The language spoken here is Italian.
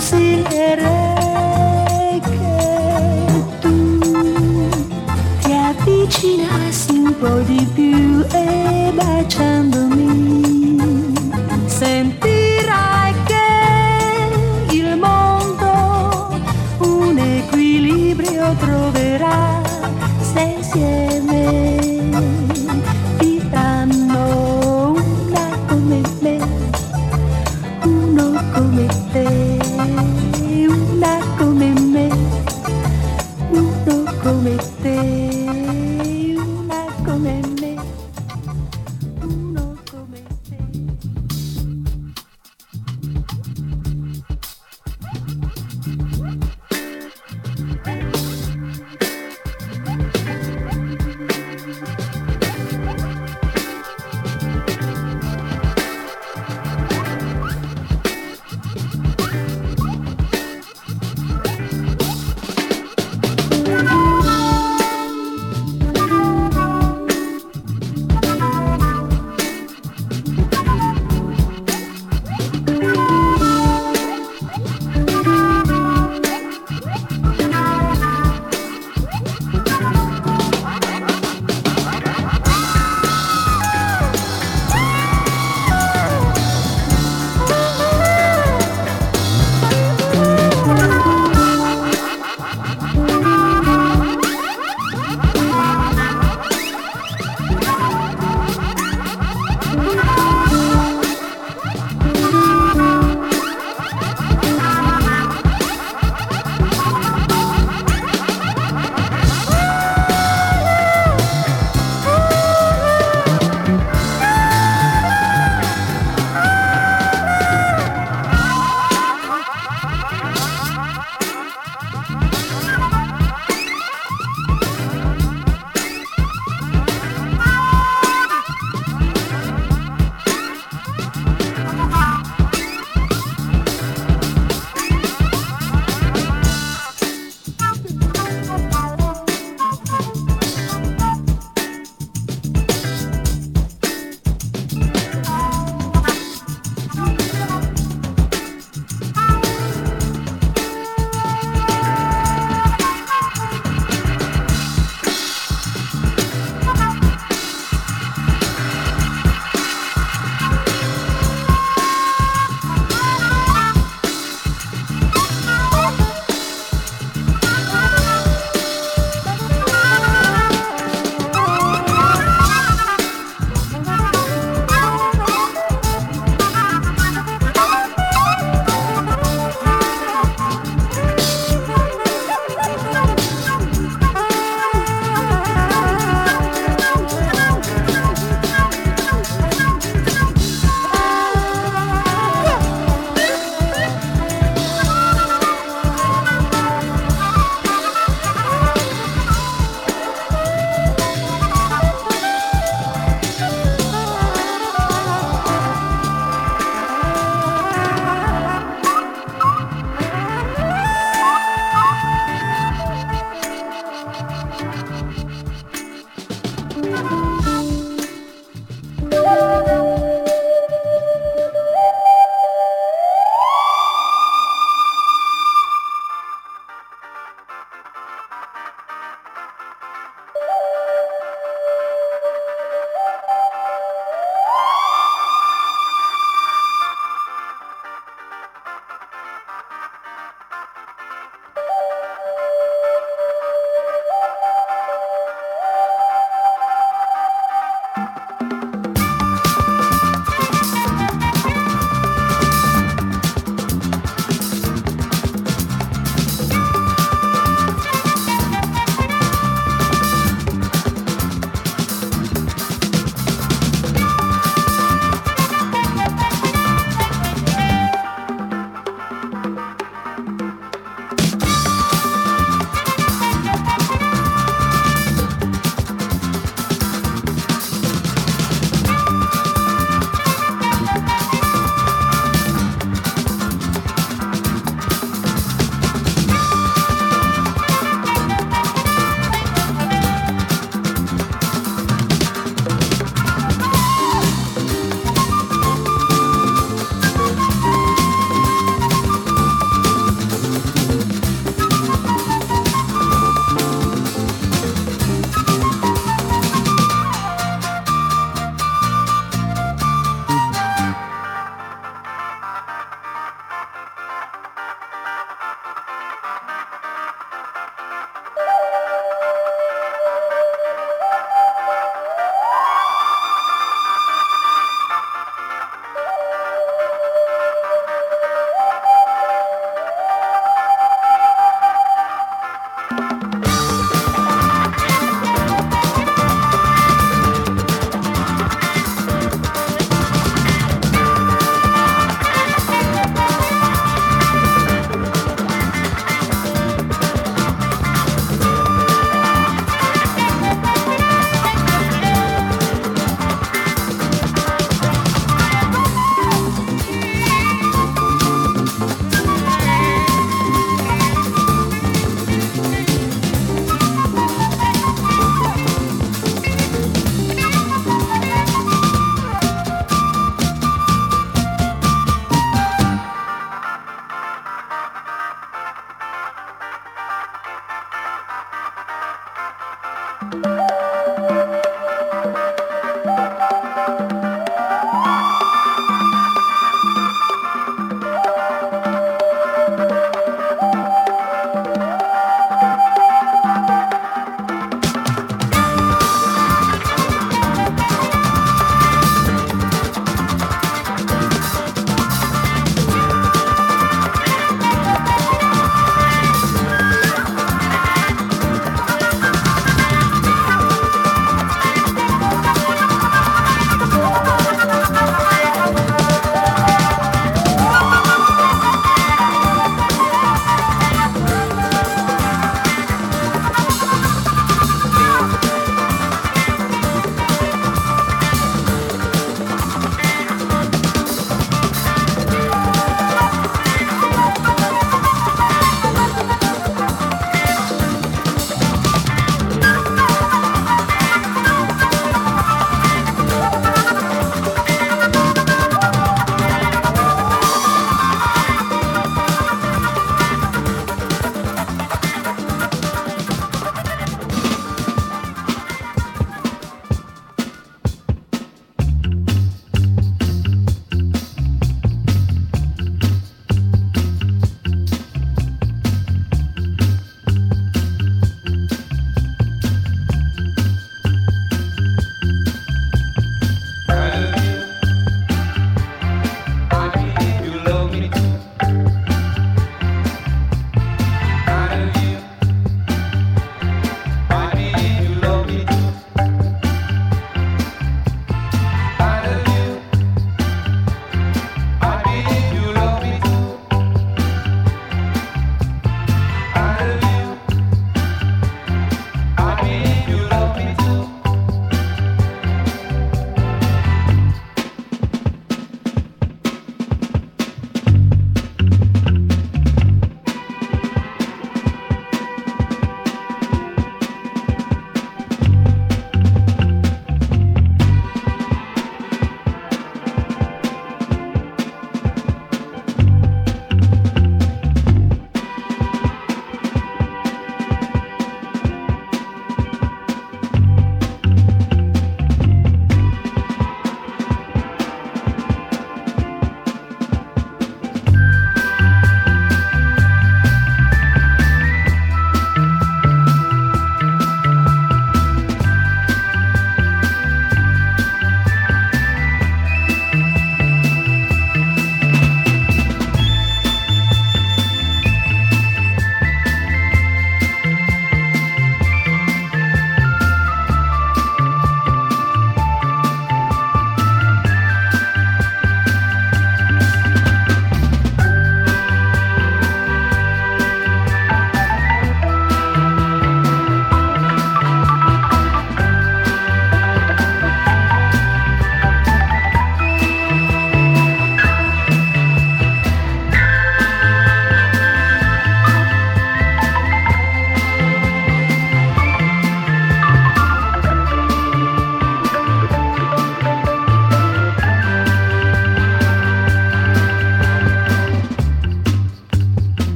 consiglierei che tu ti avvicinassi un po' di più e baciando